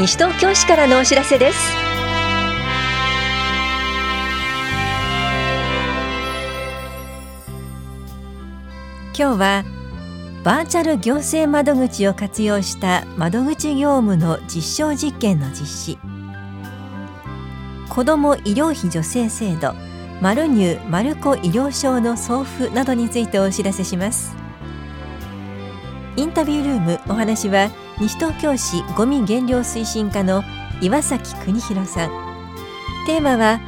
西東京市からのお知らせです。今日はバーチャル行政窓口を活用した窓口業務の実証実験の実施。子ども医療費助成制度マルニュー・マルコ医療証の送付などについてお知らせします。インタビュールームお話は西東京市ごみ減量推進課の岩崎邦弘さん。テーマは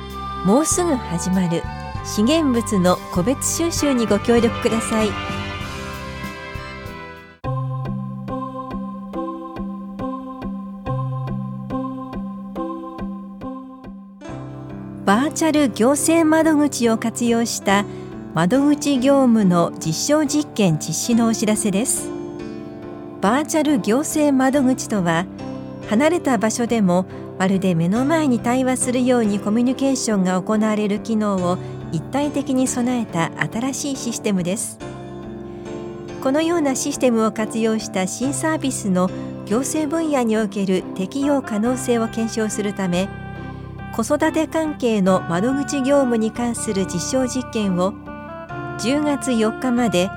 もうすぐ始まる資源物の個別収集にご協力ください。バーチャル行政窓口を活用した窓口業務の実証実験実施のお知らせです。バーチャル行政窓口とは離れた場所でもまるで目の前に対話するようにコミュニケーションが行われる機能を一体的に備えた新しいシステムです。このようなシステムを活用した新サービスの行政分野における適用可能性を検証するため子育て関係の窓口業務に関する実証実験を10月4日まで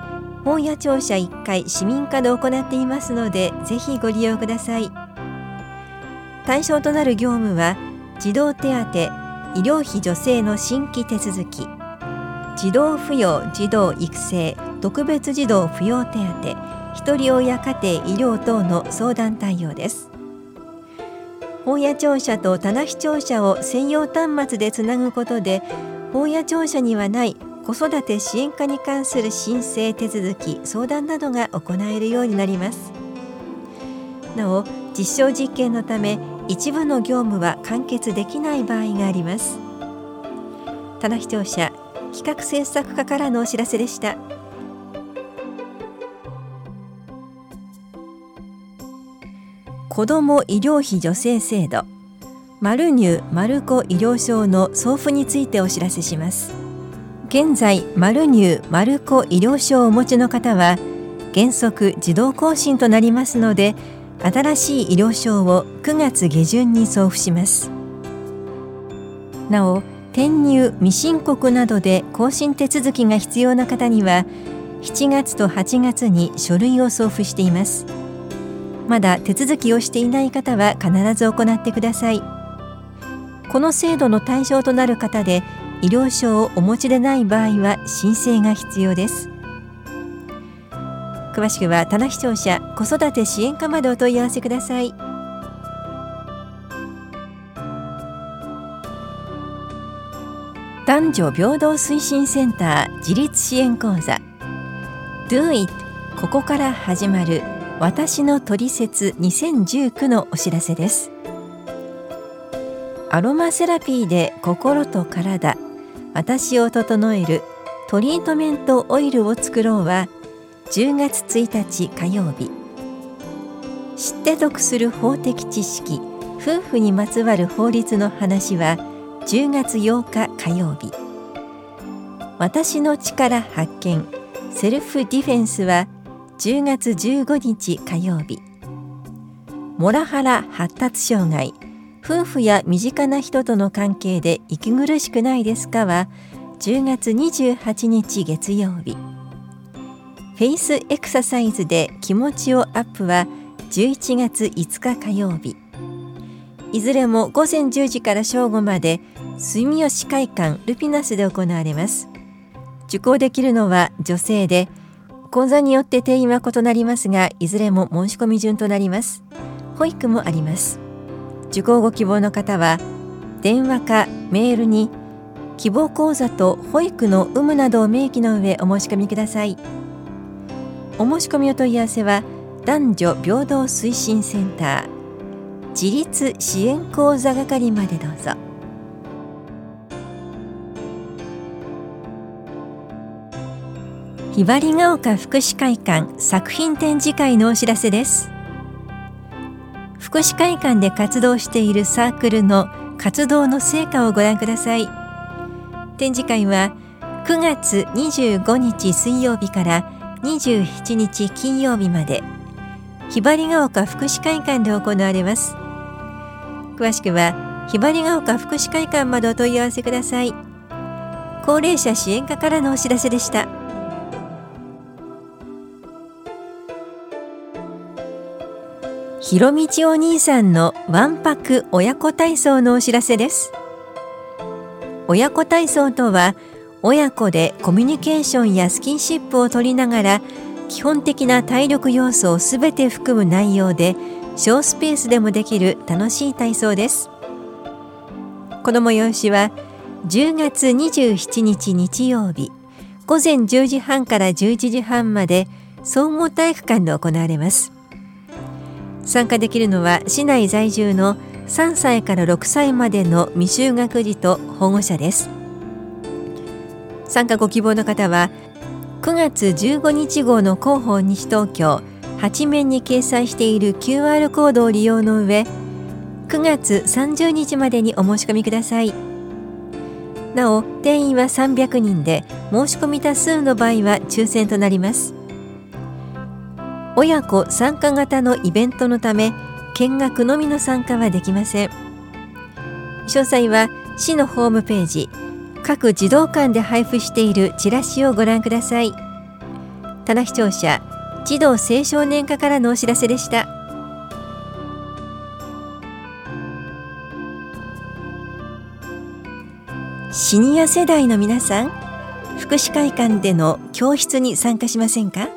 本屋庁舎1階市民課で行っていますのでぜひご利用ください。対象となる業務は児童手当医療費助成の新規手続き児童扶養児童育成特別児童扶養手当ひとり親家庭医療等の相談対応です。本屋庁舎と棚視聴者を専用端末でつなぐことで本屋庁舎にはない子育て支援課に関する申請手続き相談などが行えるようになります。なお実証実験のため一部の業務は完結できない場合があります。棚視聴者企画制作課からのお知らせでした。子ども医療費助成制度マルニュー・マルコ医療証の送付についてお知らせします。現在マルニュー・マルコ医療証をお持ちの方は原則自動更新となりますので新しい医療証を9月下旬に送付します。なお転入未申告などで更新手続きが必要な方には7月と8月に書類を送付しています。まだ手続きをしていない方は必ず行ってください。この制度の対象となる方で医療証をお持ちでない場合は申請が必要です。詳しくは棚視聴者子育て支援課までお問い合わせください。男女平等推進センター自立支援講座。Do it ここから始まる私のト説2019のお知らせです。アロマセラピーで心と体。私を整えるトリートメントオイルを作ろうは10月1日火曜日。知って得する法的知識夫婦にまつわる法律の話は10月8日火曜日。私の力発見セルフディフェンスは10月15日火曜日。モラハラ発達障害夫婦や身近な人との関係で息苦しくないですかは10月28日月曜日。フェイスエクササイズで気持ちをアップは11月5日火曜日。いずれも午前10時から正午まで住吉会館ルピナスで行われます。受講できるのは女性で講座によって定員は異なりますがいずれも申し込み順となります。保育もあります。受講ご希望の方は電話かメールに希望講座と保育の有無などを明記の上お申し込みください。お申し込みお問い合わせは男女平等推進センター自立支援講座係までどうぞ。ひばりが丘福祉会館作品展示会のお知らせです。福祉会館で活動しているサークルの活動の成果をご覧ください。展示会は9月25日水曜日から27日金曜日まで。ひばりが丘福祉会館で行われます。詳しくはひばりが丘福祉会館までお問い合わせください。高齢者支援課からのお知らせでした。ひろみちお兄さんのわんぱく親子体操のお知らせです。親子体操とは親子でコミュニケーションやスキンシップを取りながら基本的な体力要素をすべて含む内容で小スペースでもできる楽しい体操です。この催しは10月27日日曜日午前10時半から11時半まで総合体育館で行われます。参加できるのは市内在住の3歳から6歳までの未就学児と保護者です。参加ご希望の方は9月15日号の広報西東京8面に掲載している QR コードを利用の上9月30日までにお申し込みください。なお定員は300人で申し込み多数の場合は抽選となります。親子参加型のイベントのため見学のみの参加はできません。詳細は市のホームページ各児童館で配布しているチラシをご覧ください。棚視聴者児童青少年課からのお知らせでした。シニア世代の皆さん福祉会館での教室に参加しませんか？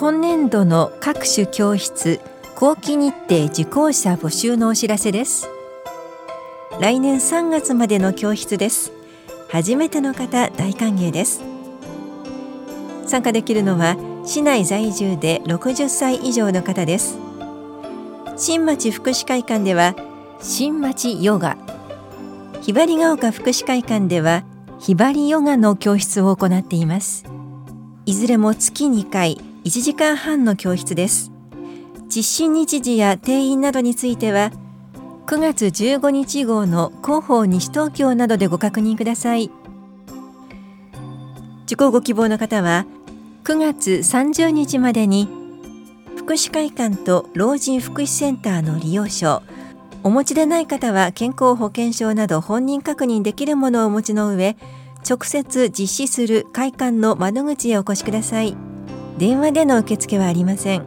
今年度の各種教室後期日程受講者募集のお知らせです。来年3月までの教室です。初めての方大歓迎です。参加できるのは市内在住で60歳以上の方です。新町福祉会館では新町ヨガ。ひばりが丘福祉会館ではひばりヨガの教室を行っています。いずれも月2回1時間半の教室です。実施日時や定員などについては9月15日号の広報西東京などでご確認ください。受講ご希望の方は9月30日までに福祉会館と老人福祉センターの利用証お持ちでない方は健康保険証など本人確認できるものをお持ちの上直接実施する会館の窓口へお越しください。電話での受付はありません。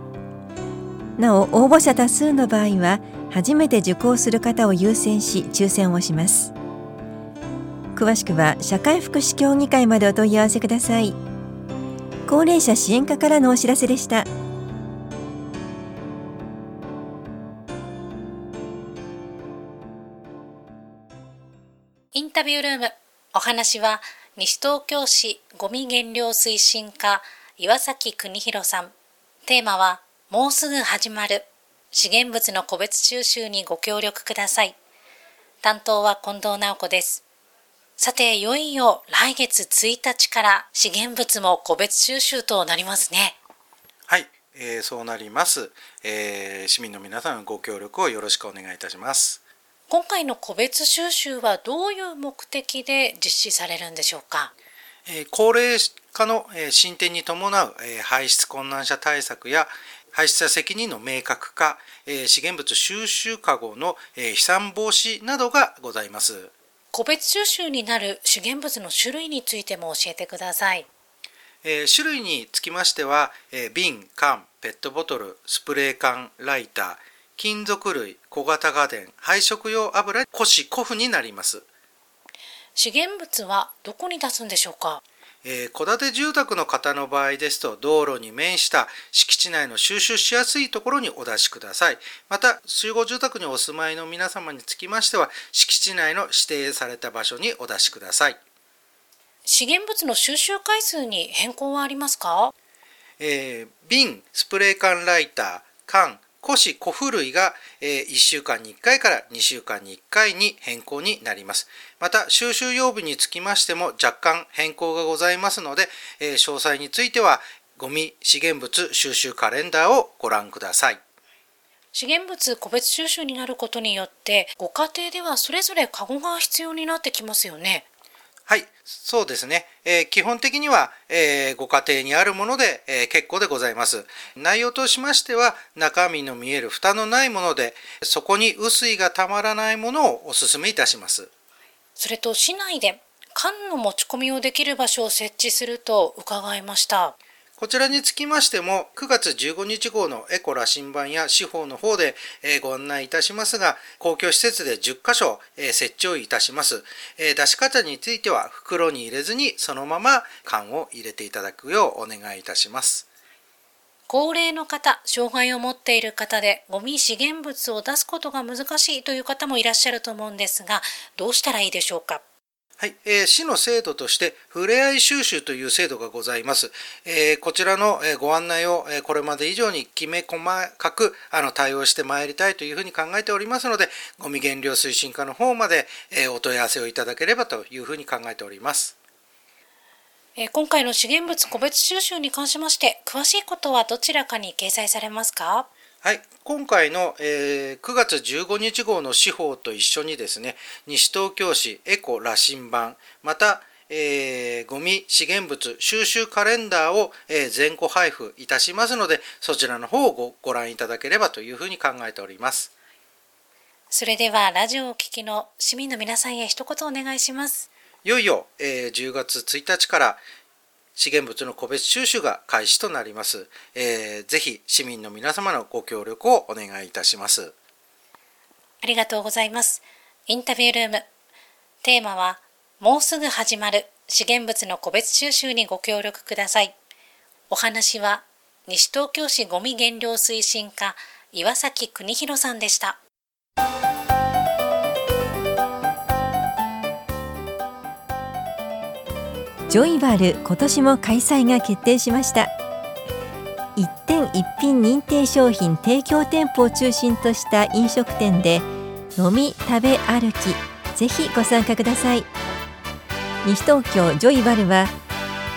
なお応募者多数の場合は初めて受講する方を優先し抽選をします。詳しくは社会福祉協議会までお問い合わせください。高齢者支援課からのお知らせでした。インタビュールーム。お話は西東京市ごみ減量推進課岩崎邦弘さん。テーマはもうすぐ始まる。資源物の個別収集にご協力ください。担当は近藤直子です。さていよいよ来月1日から資源物も個別収集となりますね。はい、えー、そうなります、えー、市民の皆さんご協力をよろしくお願いいたします。今回の個別収集はどういう目的で実施されるんでしょうか？高齢化の進展に伴う排出困難者対策や排出者責任の明確化、資源物収集かごの飛散防止などがございます。個別収集になる資源物の種類についても教えてください。種類につきましては、瓶、缶、ペットボトル、スプレー缶、ライター、金属類、小型家電、配色用油、古紙、古布になります。資源物はどこに出すんでしょうか？え戸建て住宅の方の場合ですと道路に面した敷地内の収集しやすいところにお出しください。また集合住宅にお住まいの皆様につきましては敷地内の指定された場所にお出しください。資源物の収集回数に変更はありますか、えー、瓶スプレー缶ライター缶古紙古布類が1週間に1回から2週間に1回に変更になります。また収集曜日につきましても若干変更がございますので、詳細についてはゴミ資源物収集カレンダーをご覧ください。資源物個別収集になることによってご家庭ではそれぞれカゴが必要になってきますよね。はいそうですね、えー、基本的には、えー、ご家庭にあるもので、えー、結構でございます。内容としましては中身の見える蓋のないものでそこに雨水がたまらないものをお勧めいたします。それと市内で缶の持ち込みをできる場所を設置すると伺いました。こちらにつきましても9月15日号のエコ羅針盤や司法の方でご案内いたしますが公共施設で10箇所設置をいたします。出し方については袋に入れずにそのまま缶を入れていただくようお願いいたします。高齢の方、障害を持っている方でゴミ資源物を出すことが難しいという方もいらっしゃると思うんですがどうしたらいいでしょうか？はい、えー、市の制度としてふれあい収集という制度がございます。えー、こちらの、ご案内を、これまで以上にきめ細かくあの対応してまいりたいというふうに考えておりますので、ゴミ減量推進課の方まで、えお問い合わせをいただければというふうに考えております。え今回の資源物個別収集に関しまして詳しいことはどちらかに掲載されますか？はい、今回の、えー、9月15日号の司法と一緒にですね、西東京市エコ羅針盤、また、えー、ゴミ資源物収集カレンダーを、えー、全個配布いたしますので、そちらの方をごご覧いただければというふうに考えております。それでは、ラジオをお聞きの市民の皆さんへ一言お願いします。いよいよ、えー、10月1日から資源物の個別収集が開始となります。えー、ぜひ市民の皆様のご協力をお願いいたします。ありがとうございます。インタビュールーム。テーマは、もうすぐ始まる資源物の個別収集にご協力ください。お話は、西東京市ごみ減量推進課岩崎邦弘さんでした。ジョイバル今年も開催が決定しました。一点一品認定商品提供店舗を中心とした飲食店で飲み食べ歩きぜひご参加ください。西東京ジョイバルは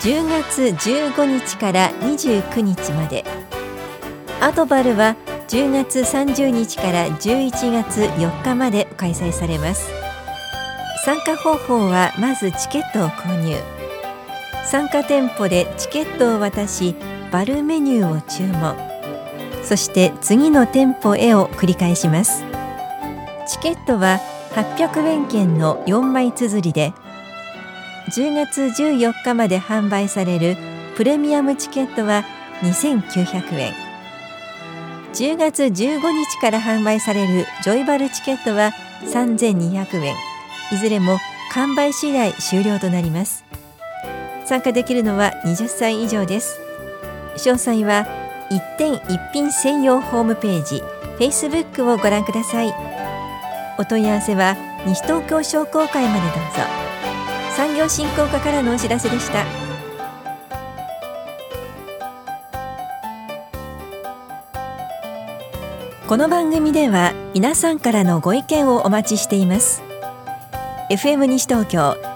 10月15日から29日まで。アドバルは10月30日から11月4日まで開催されます。参加方法はまずチケットを購入。参加店舗でチケットを渡しバルメニューを注文。そして次の店舗へを繰り返します。チケットは800円券の4枚綴りで10月14日まで販売されるプレミアムチケットは2900円。10月15日から販売されるジョイバルチケットは3200円。いずれも完売次第終了となります。参加できるのは20歳以上です。詳細は一点一品専用ホームページ Facebook をご覧ください。お問い合わせは西東京商工会までどうぞ。産業振興課からのお知らせでした。この番組では皆さんからのご意見をお待ちしています。FM 西東京